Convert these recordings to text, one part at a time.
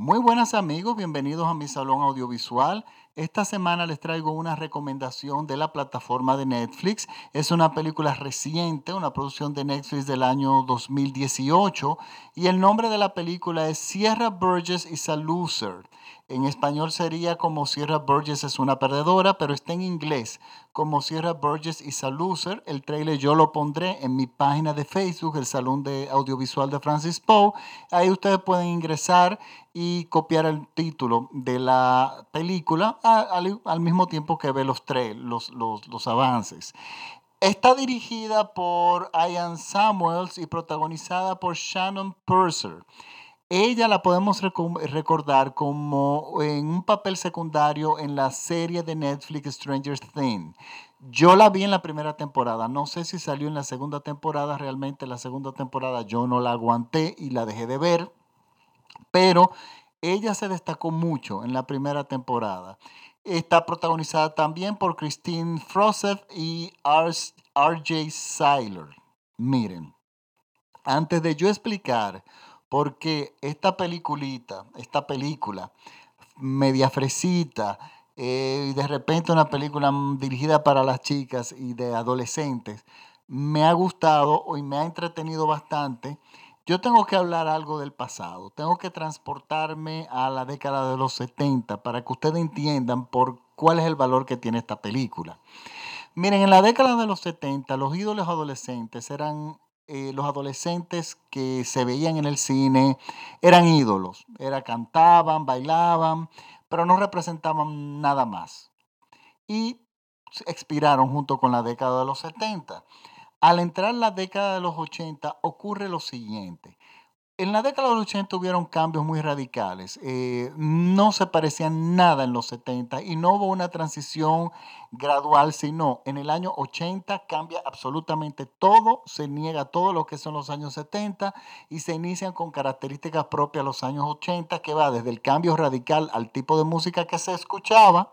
Muy buenas amigos, bienvenidos a mi salón audiovisual. Esta semana les traigo una recomendación de la plataforma de Netflix. Es una película reciente, una producción de Netflix del año 2018 y el nombre de la película es Sierra Burgess is a Loser. En español sería como Sierra Burgess es una perdedora, pero está en inglés como Sierra Burgess is a Loser. El trailer yo lo pondré en mi página de Facebook, el Salón de Audiovisual de Francis Poe. Ahí ustedes pueden ingresar y copiar el título de la película al, mismo tiempo que ver los, los, los, los avances. Está dirigida por Ian Samuels y protagonizada por Shannon Purser. Ella la podemos recordar como en un papel secundario en la serie de Netflix Stranger Things. Yo la vi en la primera temporada, no sé si salió en la segunda temporada, realmente la segunda temporada yo no la aguanté y la dejé de ver, pero ella se destacó mucho en la primera temporada. Está protagonizada también por Christine Froseth y RJ Seiler. Miren, antes de yo explicar porque esta peliculita, esta película, media fresita, eh, y de repente una película dirigida para las chicas y de adolescentes, me ha gustado y me ha entretenido bastante. Yo tengo que hablar algo del pasado, tengo que transportarme a la década de los 70 para que ustedes entiendan por cuál es el valor que tiene esta película. Miren, en la década de los 70 los ídolos adolescentes eran eh, los adolescentes que se veían en el cine eran ídolos, era, cantaban, bailaban, pero no representaban nada más. Y expiraron junto con la década de los 70. Al entrar la década de los 80 ocurre lo siguiente. En la década de los 80 hubieron cambios muy radicales. Eh, no se parecían nada en los 70 y no hubo una transición gradual, sino en el año 80 cambia absolutamente todo, se niega todo lo que son los años 70 y se inician con características propias los años 80, que va desde el cambio radical al tipo de música que se escuchaba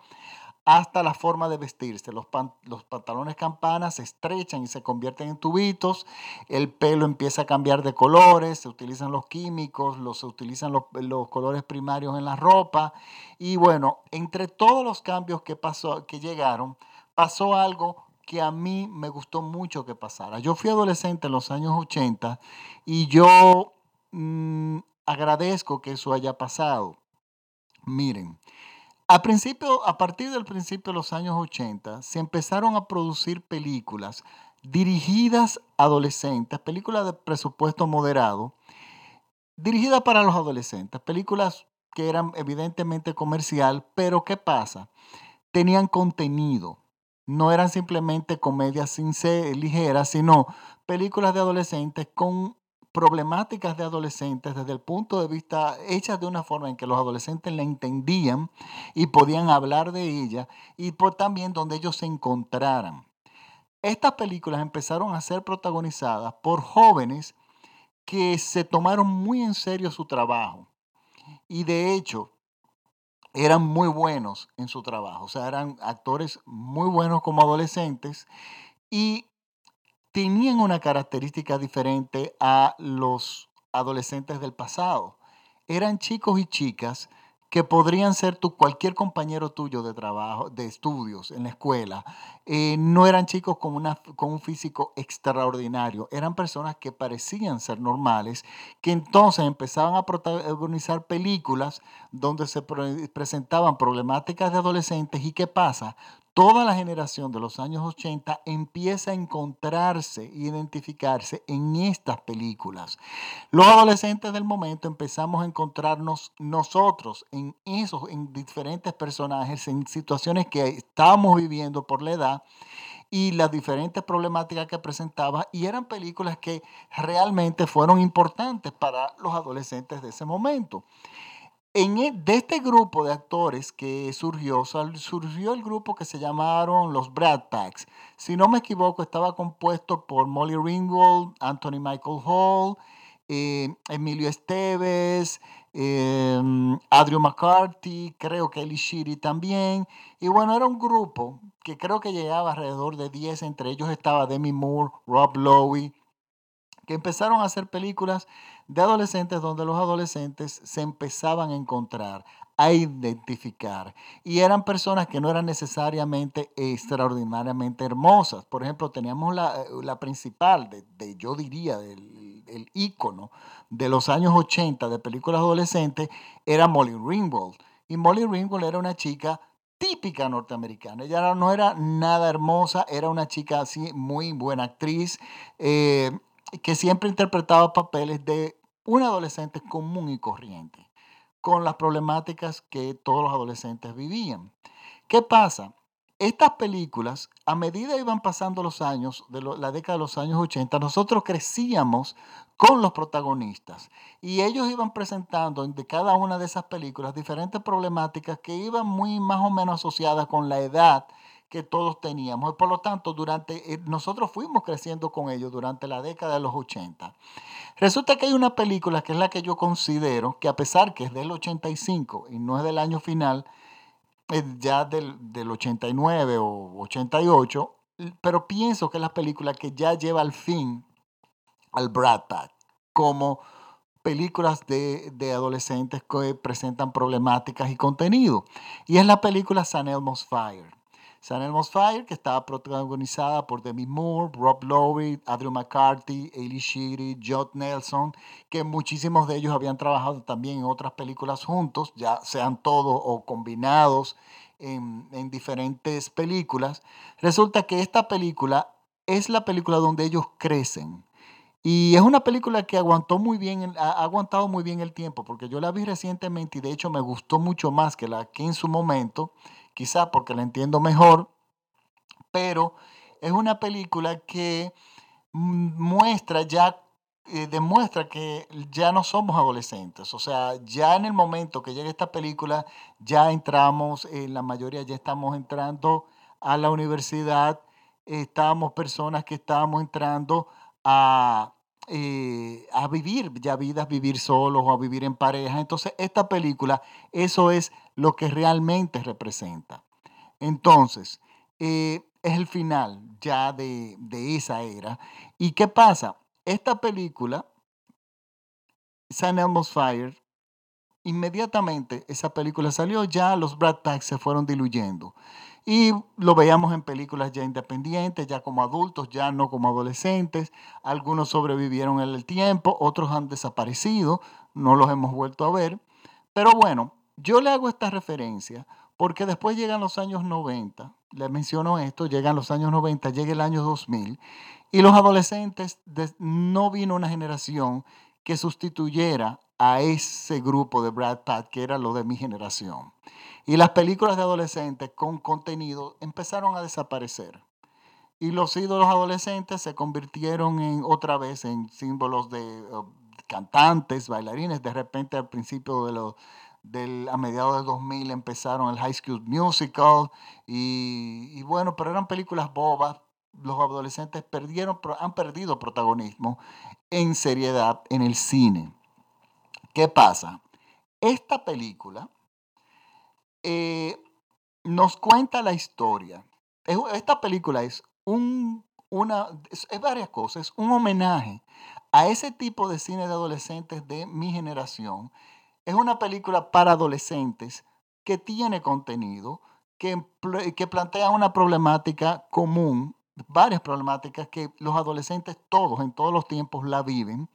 hasta la forma de vestirse. Los, los, pantalones campanas se estrechan y se convierten en tubitos, el pelo empieza a cambiar de colores, se utilizan los químicos, los, se utilizan los, los, colores primarios en la ropa. Y bueno, entre todos los cambios que, pasó, que llegaron, pasó algo que a mí me gustó mucho que pasara. Yo fui adolescente en los años 80 y yo mmm, agradezco que eso haya pasado. Miren, a, principio, a partir del principio de los años 80, se empezaron a producir películas dirigidas a adolescentes, películas de presupuesto moderado, dirigidas para los adolescentes, películas que eran evidentemente comercial, pero ¿qué pasa? Tenían contenido, no eran simplemente comedias sin ligeras, sino películas de adolescentes con problemáticas de adolescentes desde el punto de vista hechas de una forma en que los adolescentes la entendían y podían hablar de ella y por también donde ellos se encontraran. Estas películas empezaron a ser protagonizadas por jóvenes que se tomaron muy en serio su trabajo y de hecho eran muy buenos en su trabajo, o sea, eran actores muy buenos como adolescentes y tenían una característica diferente a los adolescentes del pasado. Eran chicos y chicas que podrían ser tu, cualquier compañero tuyo de trabajo, de estudios en la escuela. Eh, no eran chicos con, un físico extraordinario, eran personas que parecían ser normales, que entonces empezaban a protagonizar películas donde se presentaban problemáticas de adolescentes y qué pasa, toda la generación de los años 80 empieza a encontrarse, identificarse en estas películas. Los adolescentes del momento empezamos a encontrarnos nosotros en esos, en diferentes personajes, en situaciones que estábamos viviendo por la edad y las diferentes problemáticas que presentaba y eran películas que realmente fueron importantes para los adolescentes de ese momento. En, e, de este grupo de actores que surgió, surgió el grupo que se llamaron los Brad Packs. Si no me equivoco, estaba compuesto por Molly Ringwald, Anthony Michael Hall, eh, Emilio Esteves, eh, McCarthy, creo que Eli Shiri también. Y bueno, era un grupo que creo que llegaba alrededor de 10, entre ellos estaba Demi Moore, Rob Lowe, que empezaron a hacer películas de adolescentes donde los adolescentes se empezaban a encontrar, a identificar. Y eran personas que no eran necesariamente extraordinariamente hermosas. Por ejemplo, teníamos la, eh, principal, de, yo diría, del el ícono de los años 80 de películas adolescentes, era Molly Ringwald. Y Molly Ringwald era una chica típica norteamericana. Ella no era nada hermosa, era una chica así, muy buena actriz, eh, que siempre interpretaba papeles de una adolescente común y corriente, con las problemáticas que todos los adolescentes vivían. ¿Qué pasa? Estas películas, a medida iban pasando los años, de la década de los años 80, nosotros crecíamos con los protagonistas y ellos iban presentando de cada una de esas películas diferentes problemáticas que iban muy más o menos asociadas con la edad que todos teníamos. Y por lo tanto, durante, eh, nosotros fuimos creciendo con ellos durante la década de los 80. Resulta que hay una película que es la que yo considero que a pesar que es del 85 y no es del año final, ya del, 89 o 88, pero pienso que es la película que ya lleva al fin al Brad Pack como películas de, de, adolescentes que presentan problemáticas y contenido. Y es la película San Elmo's Fire. San Elmo's Fire, que estaba protagonizada por Demi Moore, Rob Lowe, Andrew McCarthy, Ailey Sheedy, Judd Nelson, que muchísimos de ellos habían trabajado también en otras películas juntos, ya sean todos o combinados en, en diferentes películas. Resulta que esta película es la película donde ellos crecen. Y es una película que aguantó muy bien, ha aguantado muy bien el tiempo, porque yo la vi recientemente y de hecho me gustó mucho más que la que en su momento quizá porque la entiendo mejor, pero es una película que muestra ya, eh, demuestra que ya no somos adolescentes. O sea, ya en el momento que llega esta película, ya entramos, en la mayoría ya estamos entrando a la universidad, estamos personas que estamos entrando a, eh, a vivir ya vidas, vivir solos o a vivir en pareja. Entonces, esta película, eso es lo que realmente representa. Entonces, eh, es el final ya de, esa era. ¿Y qué pasa? Esta película, San Elmo's Fire, inmediatamente esa película salió, ya los Brad Packs se fueron diluyendo. Y lo veíamos en películas ya independientes, ya como adultos, ya no como adolescentes. Algunos sobrevivieron en el tiempo, otros han desaparecido, no los hemos vuelto a ver. Pero bueno, yo le hago esta referencia porque después llegan los años 90, le menciono esto, llegan los años 90, llega el año 2000, y los adolescentes, no vino una generación que sustituyera a ese grupo de Brad Pitt, que era lo de mi generación. Y las películas de adolescentes con contenido empezaron a desaparecer. Y los ídolos adolescentes se convirtieron en otra vez en símbolos de uh, cantantes, bailarines. De repente al principio de los del, a mediados de 2000 empezaron el High School Musical y, bueno, pero eran películas bobas. Los adolescentes perdieron, han perdido protagonismo en seriedad en el cine. ¿Qué pasa? Esta película eh, nos cuenta la historia. Esta película es, un, una, es varias cosas, es un homenaje a ese tipo de cine de adolescentes de mi generación es una película para adolescentes que tiene contenido, que, que plantea una problemática común, varias problemáticas que los adolescentes todos, en todos los tiempos, la viven.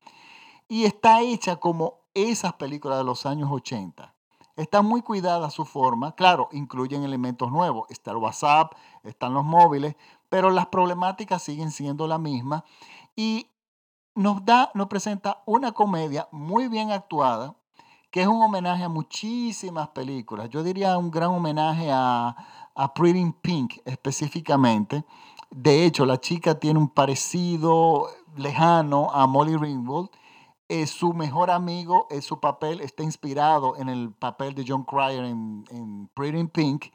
Y está hecha como esas películas de los años 80. Está muy cuidada su forma. Claro, incluyen elementos nuevos. Está el WhatsApp, están los móviles, pero las problemáticas siguen siendo la misma. Y nos da, nos presenta una comedia muy bien actuada, que es un homenaje a muchísimas películas. Yo diría un gran homenaje a, a Pretty Pink específicamente. De hecho, la chica tiene un parecido lejano a Molly Ringwald. Es su mejor amigo, es su papel está inspirado en el papel de John Cryer en, Pretty Pink.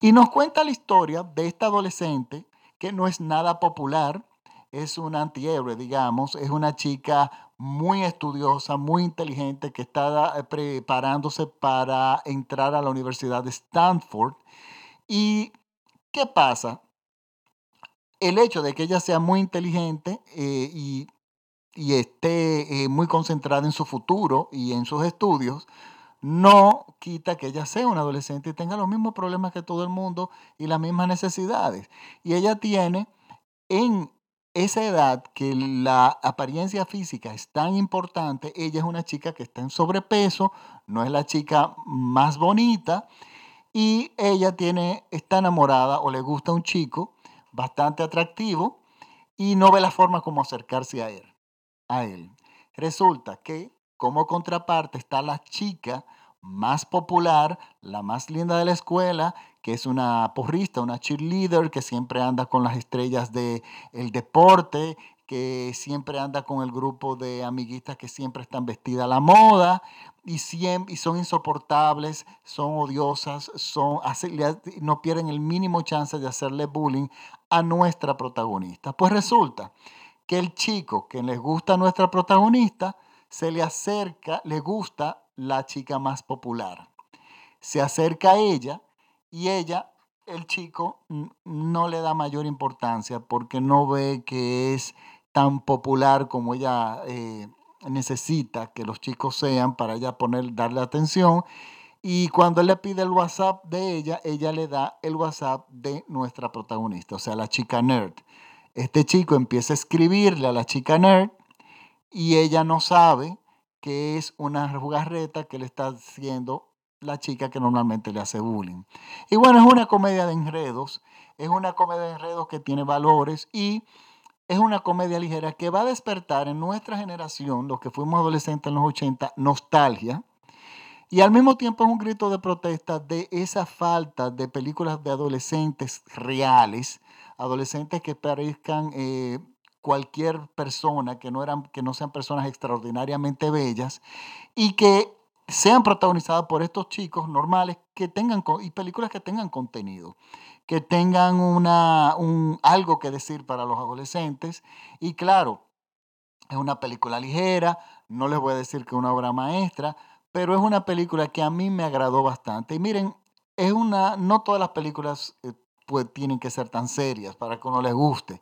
Y nos cuenta la historia de esta adolescente que no es nada popular, es un antihéroe, digamos, es una chica muy estudiosa, muy inteligente, que está eh, preparándose para entrar a la Universidad de Stanford. ¿Y qué pasa? El hecho de que ella sea muy inteligente eh, y y esté eh, muy concentrada en su futuro y en sus estudios, no quita que ella sea una adolescente y tenga los mismos problemas que todo el mundo y las mismas necesidades. Y ella tiene en esa edad que la apariencia física es tan importante, ella es una chica que está en sobrepeso, no es la chica más bonita y ella tiene, está enamorada o le gusta un chico bastante atractivo y no ve la forma como acercarse a él. A él. Resulta que como contraparte está la chica más popular, la más linda de la escuela, que es una porrista, una cheerleader que siempre anda con las estrellas del el deporte, que siempre anda con el grupo de amiguitas que siempre están vestidas a la moda y, siempre, y son insoportables, son odiosas, son, no pierden el mínimo chance de hacerle bullying a nuestra protagonista. Pues resulta que el chico que les gusta a nuestra protagonista se le acerca, le gusta la chica más popular. Se acerca a ella y ella, el chico, no le da mayor importancia porque no ve que es tan popular como ella eh, necesita que los chicos sean para ella poner, darle atención. Y cuando él le pide el WhatsApp de ella, ella le da el WhatsApp de nuestra protagonista, o sea, la chica nerd. Este chico empieza a escribirle a la chica nerd y ella no sabe que es una jugarreta que le está haciendo la chica que normalmente le hace bullying. Y bueno, es una comedia de enredos, es una comedia de enredos que tiene valores y es una comedia ligera que va a despertar en nuestra generación, los que fuimos adolescentes en los 80, nostalgia. Y al mismo tiempo es un grito de protesta de esa falta de películas de adolescentes reales, adolescentes que parezcan eh, cualquier persona, que no, eran, que no sean personas extraordinariamente bellas y que sean protagonizadas por estos chicos normales que tengan y películas que tengan contenido, que tengan una, un, algo que decir para los adolescentes. Y claro, es una película ligera, no les voy a decir que es una obra maestra, pero es una película que a mí me agradó bastante. Y miren, es una, no todas las películas eh, pues, tienen que ser tan serias para que uno les guste.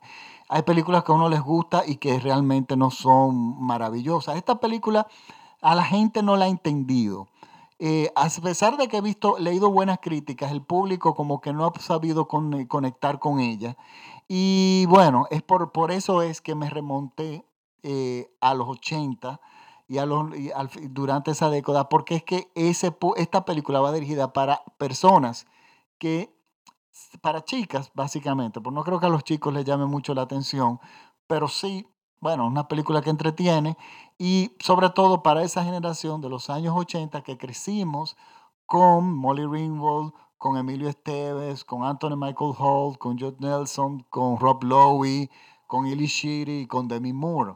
Hay películas que a uno les gusta y que realmente no son maravillosas. Esta película a la gente no la ha entendido. Eh, a pesar de que he visto, leído buenas críticas, el público como que no ha sabido conectar con ella. Y bueno, es por, por eso es que me remonté eh, a los 80 y, a los, durante esa década, porque es que ese, esta película va dirigida para personas que para chicas, básicamente, pues no creo que a los chicos les llame mucho la atención, pero sí, bueno, una película que entretiene y sobre todo para esa generación de los años 80 que crecimos con Molly Ringwald, con Emilio Esteves, con Anthony Michael Hall, con Judd Nelson, con Rob Lowe, con Illy Shiri y con Demi Moore.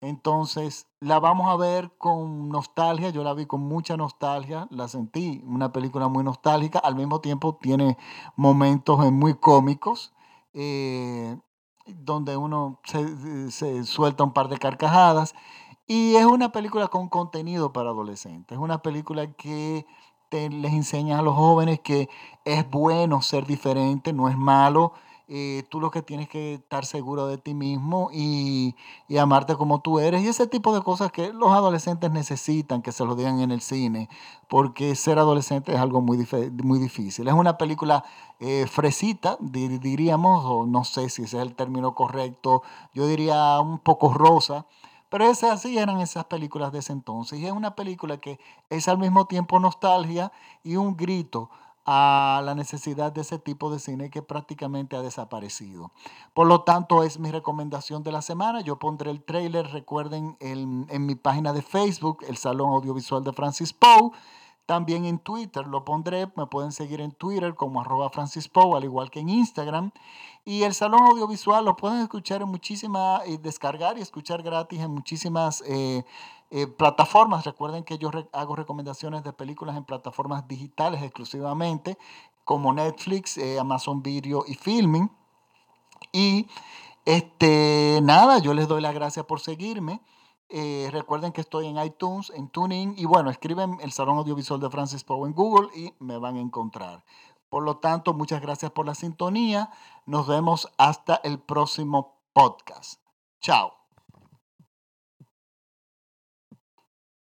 Entonces, la vamos a ver con nostalgia, yo la vi con mucha nostalgia, la sentí, una película muy nostálgica, al mismo tiempo tiene momentos muy cómicos, eh, donde uno se, suelta un par de carcajadas, y es una película con contenido para adolescentes, es una película que les enseña a los jóvenes que es bueno ser diferente, no es malo, eh, tú lo que tienes que estar seguro de ti mismo y, amarte como tú eres. Y ese tipo de cosas que los adolescentes necesitan que se lo digan en el cine, porque ser adolescente es algo muy, muy difícil. Es una película eh, fresita, diríamos, o no sé si ese es el término correcto, yo diría un poco rosa. Pero esas así eran esas películas de ese entonces. Y es una película que es al mismo tiempo nostalgia y un grito a la necesidad de ese tipo de cine que prácticamente ha desaparecido. Por lo tanto, es mi recomendación de la semana. Yo pondré el trailer, recuerden, en, mi página de Facebook, el Salón Audiovisual de Francis Poe. También en Twitter lo pondré, me pueden seguir en Twitter como arroba Francis Poe, al igual que en Instagram. Y el Salón Audiovisual lo pueden escuchar en muchísimas, y descargar y escuchar gratis en muchísimas eh, eh, plataformas. Recuerden que yo hago recomendaciones de películas en plataformas digitales exclusivamente, como Netflix, eh, Amazon Video y Filming. Y este, nada, yo les doy las gracias por seguirme. Eh, recuerden que estoy en iTunes, en TuneIn y bueno, escriben el Salón Audiovisual de Francis Poe en Google y me van a encontrar. Por lo tanto, muchas gracias por la sintonía. Nos vemos hasta el próximo podcast. Chao.